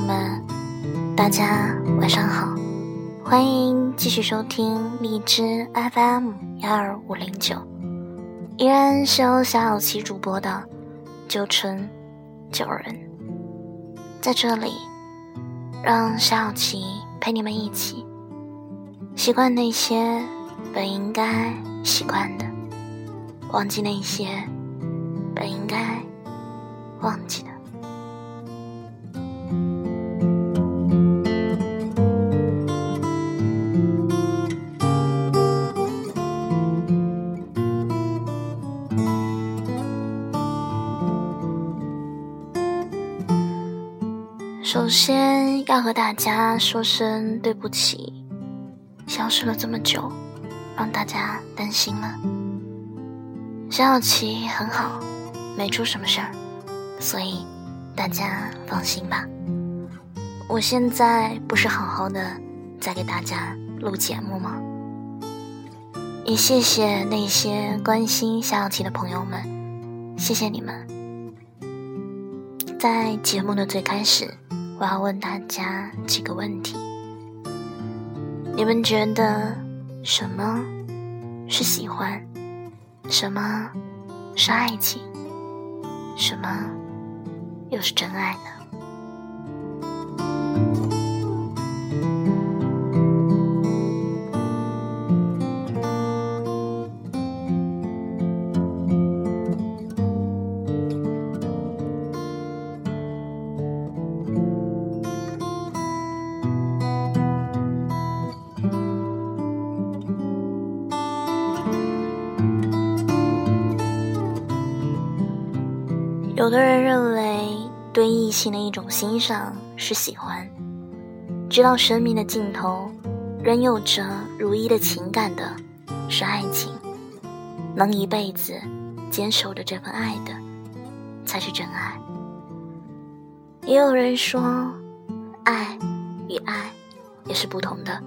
友们，大家晚上好，欢迎继续收听荔枝 FM 幺二五零九，依然是由小小琪主播的九成九人，在这里，让小小琪陪你们一起习惯那些本应该习惯的，忘记那些本应该忘记的。首先要和大家说声对不起，消失了这么久，让大家担心了。小小琪很好，没出什么事儿，所以大家放心吧。我现在不是好好的在给大家录节目吗？也谢谢那些关心小小琪的朋友们，谢谢你们。在节目的最开始。我要问大家几个问题：你们觉得什么是喜欢？什么是爱情？什么又是真爱呢？有的人认为，对异性的一种欣赏是喜欢，直到生命的尽头，仍有着如一的情感的，是爱情，能一辈子坚守着这份爱的，才是真爱。也有人说，爱与爱也是不同的，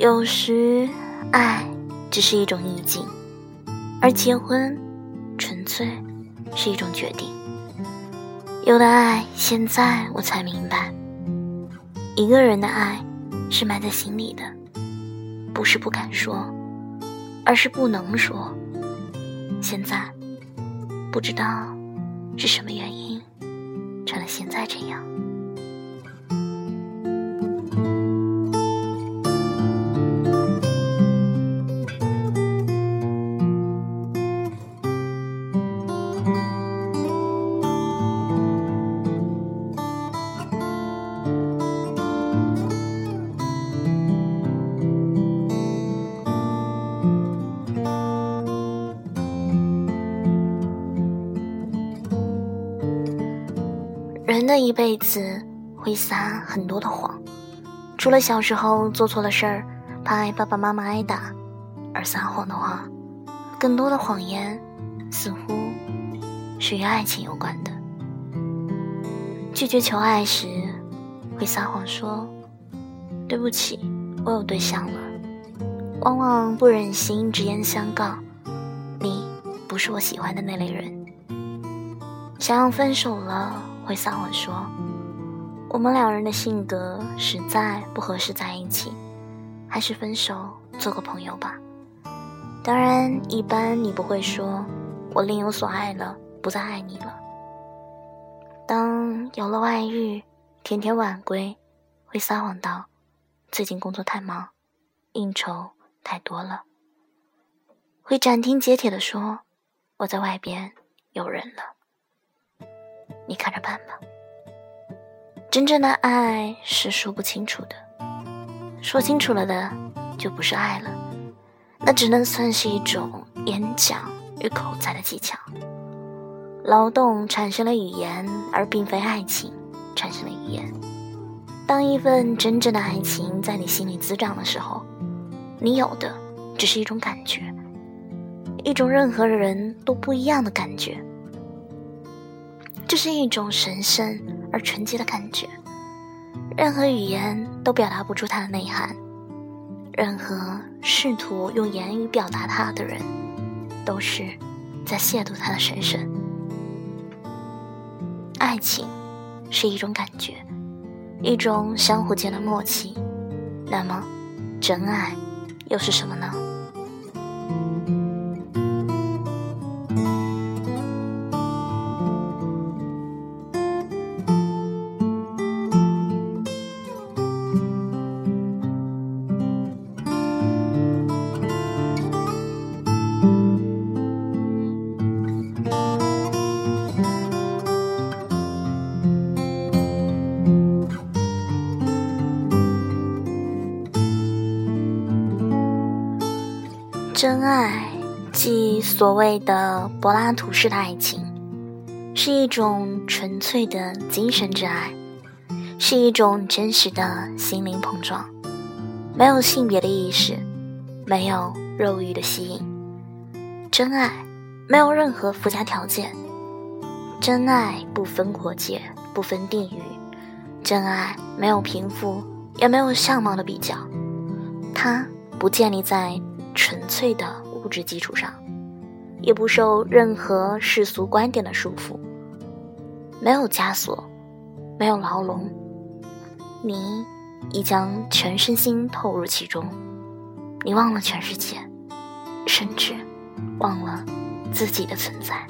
有时爱只是一种意境，而结婚纯粹。是一种决定。有的爱，现在我才明白，一个人的爱是埋在心里的，不是不敢说，而是不能说。现在不知道是什么原因，成了现在这样。的一辈子会撒很多的谎，除了小时候做错了事儿，怕挨爸爸妈妈挨打而撒谎的话，更多的谎言似乎是与爱情有关的。拒绝求爱时，会撒谎说：“对不起，我有对象了。”往往不忍心直言相告：“你不是我喜欢的那类人。”想要分手了。会撒谎说，我们两人的性格实在不合适在一起，还是分手做个朋友吧。当然，一般你不会说我另有所爱了，不再爱你了。当有了外遇，天天晚归，会撒谎道最近工作太忙，应酬太多了。会斩钉截铁的说我在外边有人了。你看着办吧。真正的爱是说不清楚的，说清楚了的就不是爱了，那只能算是一种演讲与口才的技巧。劳动产生了语言，而并非爱情产生了语言。当一份真正的爱情在你心里滋长的时候，你有的只是一种感觉，一种任何人都不一样的感觉。这是一种神圣而纯洁的感觉，任何语言都表达不出它的内涵，任何试图用言语表达它的人，都是在亵渎它的神圣。爱情是一种感觉，一种相互间的默契。那么，真爱又是什么呢？真爱，即所谓的柏拉图式的爱情，是一种纯粹的精神之爱，是一种真实的心灵碰撞，没有性别的意识，没有肉欲的吸引。真爱没有任何附加条件，真爱不分国界，不分地域，真爱没有贫富，也没有相貌的比较，它不建立在。纯粹的物质基础上，也不受任何世俗观点的束缚，没有枷锁，没有牢笼，你已将全身心投入其中，你忘了全世界，甚至忘了自己的存在。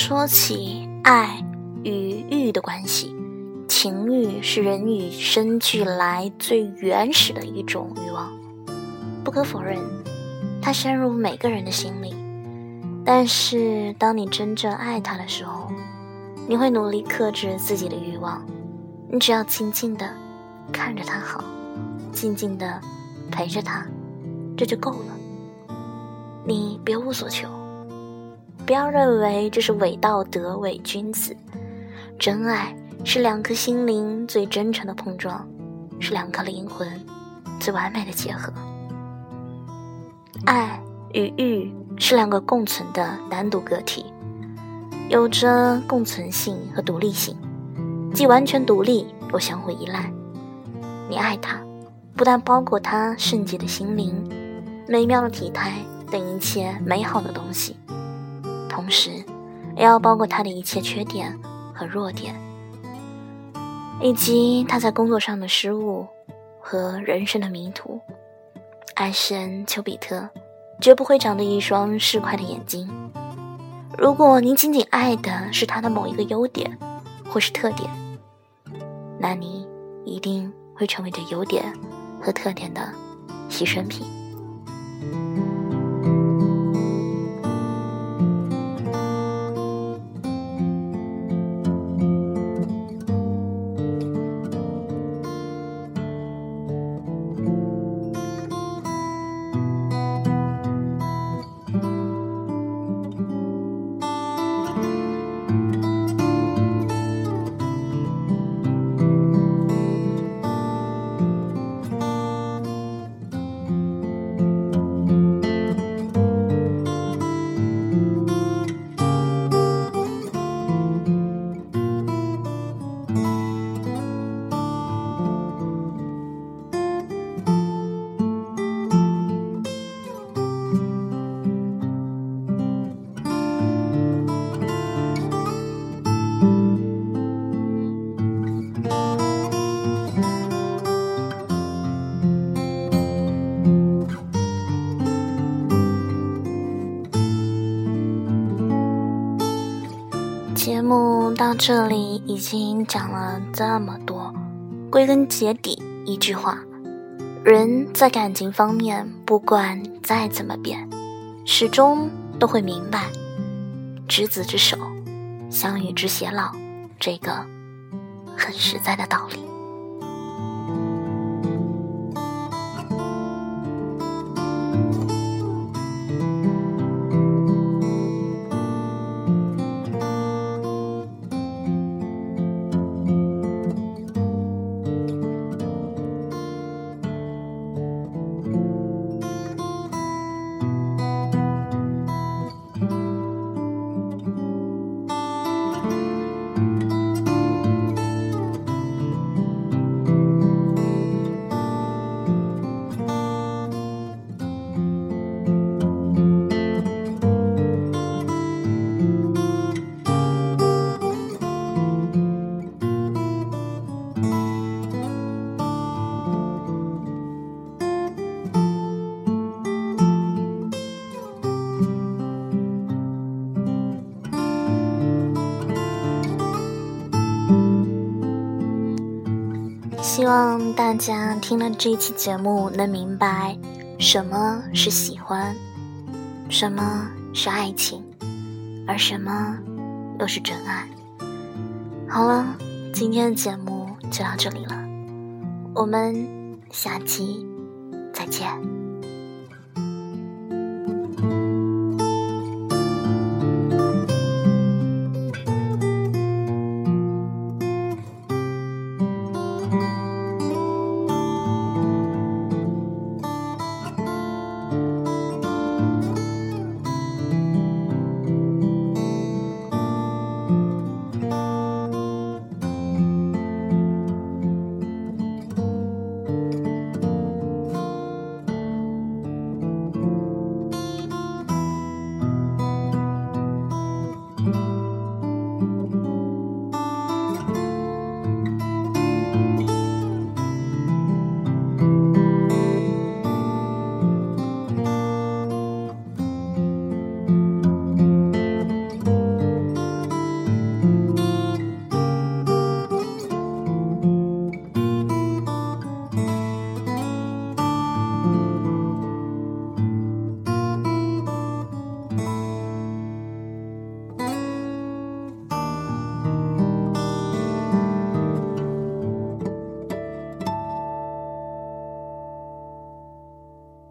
说起爱与欲的关系，情欲是人与生俱来最原始的一种欲望，不可否认，它深入每个人的心里。但是，当你真正爱他的时候，你会努力克制自己的欲望，你只要静静的看着他好，静静的陪着他，这就够了。你别无所求。不要认为这是伪道德、伪君子。真爱是两颗心灵最真诚的碰撞，是两颗灵魂最完美的结合。爱与欲是两个共存的单独个体，有着共存性和独立性，既完全独立又相互依赖。你爱他，不但包括他圣洁的心灵、美妙的体态等一切美好的东西。同时，也要包括他的一切缺点和弱点，以及他在工作上的失误和人生的迷途。爱神丘比特绝不会长着一双市侩的眼睛。如果您仅仅爱的是他的某一个优点或是特点，那你一定会成为这优点和特点的牺牲品。这里已经讲了这么多，归根结底一句话：人在感情方面，不管再怎么变，始终都会明白“执子之手，相与之偕老”这个很实在的道理。希望大家听了这期节目能明白什么是喜欢，什么是爱情，而什么又是真爱。好了，今天的节目就到这里了，我们下期再见。